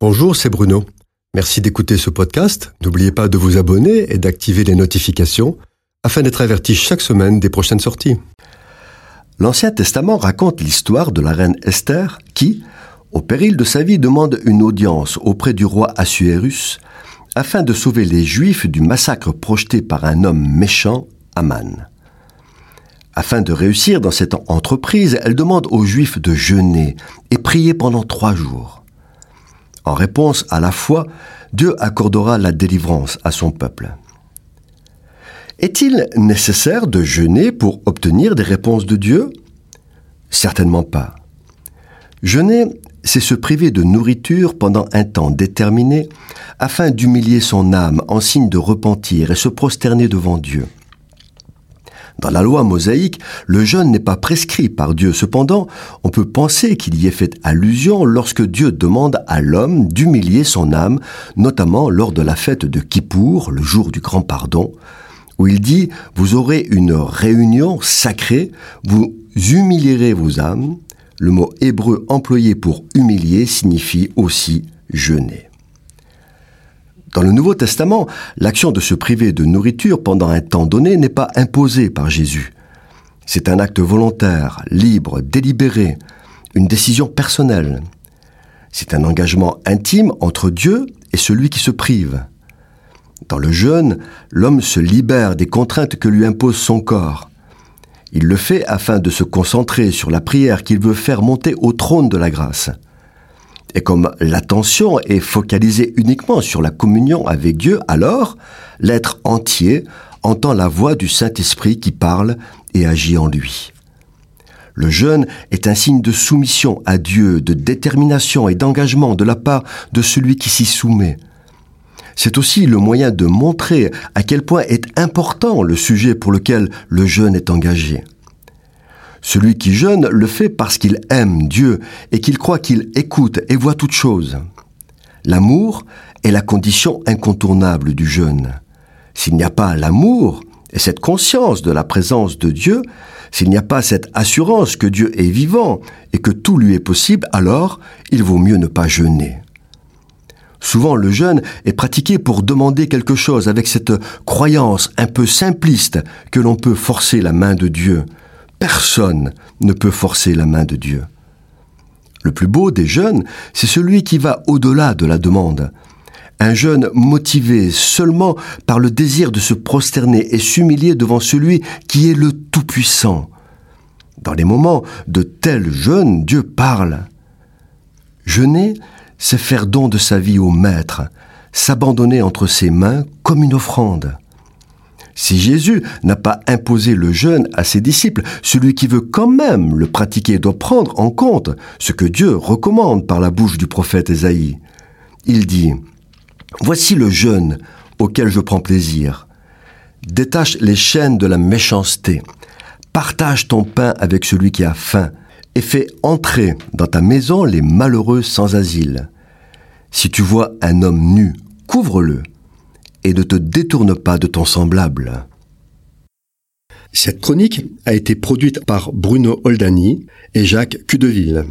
Bonjour, c'est Bruno. Merci d'écouter ce podcast. N'oubliez pas de vous abonner et d'activer les notifications afin d'être averti chaque semaine des prochaines sorties. L'Ancien Testament raconte l'histoire de la reine Esther qui, au péril de sa vie, demande une audience auprès du roi Assuérus afin de sauver les Juifs du massacre projeté par un homme méchant, Aman. Afin de réussir dans cette entreprise, elle demande aux Juifs de jeûner et prier pendant trois jours. En réponse à la foi, Dieu accordera la délivrance à son peuple. Est-il nécessaire de jeûner pour obtenir des réponses de Dieu? Certainement pas. Jeûner, c'est se priver de nourriture pendant un temps déterminé afin d'humilier son âme en signe de repentir et se prosterner devant Dieu. Dans la loi mosaïque, le jeûne n'est pas prescrit par Dieu. Cependant, on peut penser qu'il y est fait allusion lorsque Dieu demande à l'homme d'humilier son âme, notamment lors de la fête de Kippour, le jour du grand pardon, où il dit, vous aurez une réunion sacrée, vous humilierez vos âmes. Le mot hébreu employé pour humilier signifie aussi jeûner. Dans le Nouveau Testament, l'action de se priver de nourriture pendant un temps donné n'est pas imposée par Jésus. C'est un acte volontaire, libre, délibéré, une décision personnelle. C'est un engagement intime entre Dieu et celui qui se prive. Dans le jeûne, l'homme se libère des contraintes que lui impose son corps. Il le fait afin de se concentrer sur la prière qu'il veut faire monter au trône de la grâce. Et comme l'attention est focalisée uniquement sur la communion avec Dieu, alors l'être entier entend la voix du Saint-Esprit qui parle et agit en lui. Le jeûne est un signe de soumission à Dieu, de détermination et d'engagement de la part de celui qui s'y soumet. C'est aussi le moyen de montrer à quel point est important le sujet pour lequel le jeûne est engagé. Celui qui jeûne le fait parce qu'il aime Dieu et qu'il croit qu'il écoute et voit toutes choses. L'amour est la condition incontournable du jeûne. S'il n'y a pas l'amour et cette conscience de la présence de Dieu, s'il n'y a pas cette assurance que Dieu est vivant et que tout lui est possible, alors il vaut mieux ne pas jeûner. Souvent le jeûne est pratiqué pour demander quelque chose avec cette croyance un peu simpliste que l'on peut forcer la main de Dieu, Personne ne peut forcer la main de Dieu. Le plus beau des jeunes, c'est celui qui va au-delà de la demande. Un jeune motivé seulement par le désir de se prosterner et s'humilier devant celui qui est le Tout-Puissant. Dans les moments de tel jeûne, Dieu parle. Jeûner, c'est faire don de sa vie au Maître, s'abandonner entre ses mains comme une offrande. Si Jésus n'a pas imposé le jeûne à ses disciples, celui qui veut quand même le pratiquer doit prendre en compte ce que Dieu recommande par la bouche du prophète Ésaïe. Il dit, Voici le jeûne auquel je prends plaisir. Détache les chaînes de la méchanceté. Partage ton pain avec celui qui a faim et fais entrer dans ta maison les malheureux sans asile. Si tu vois un homme nu, couvre-le et ne te détourne pas de ton semblable. Cette chronique a été produite par Bruno Oldani et Jacques Cudeville.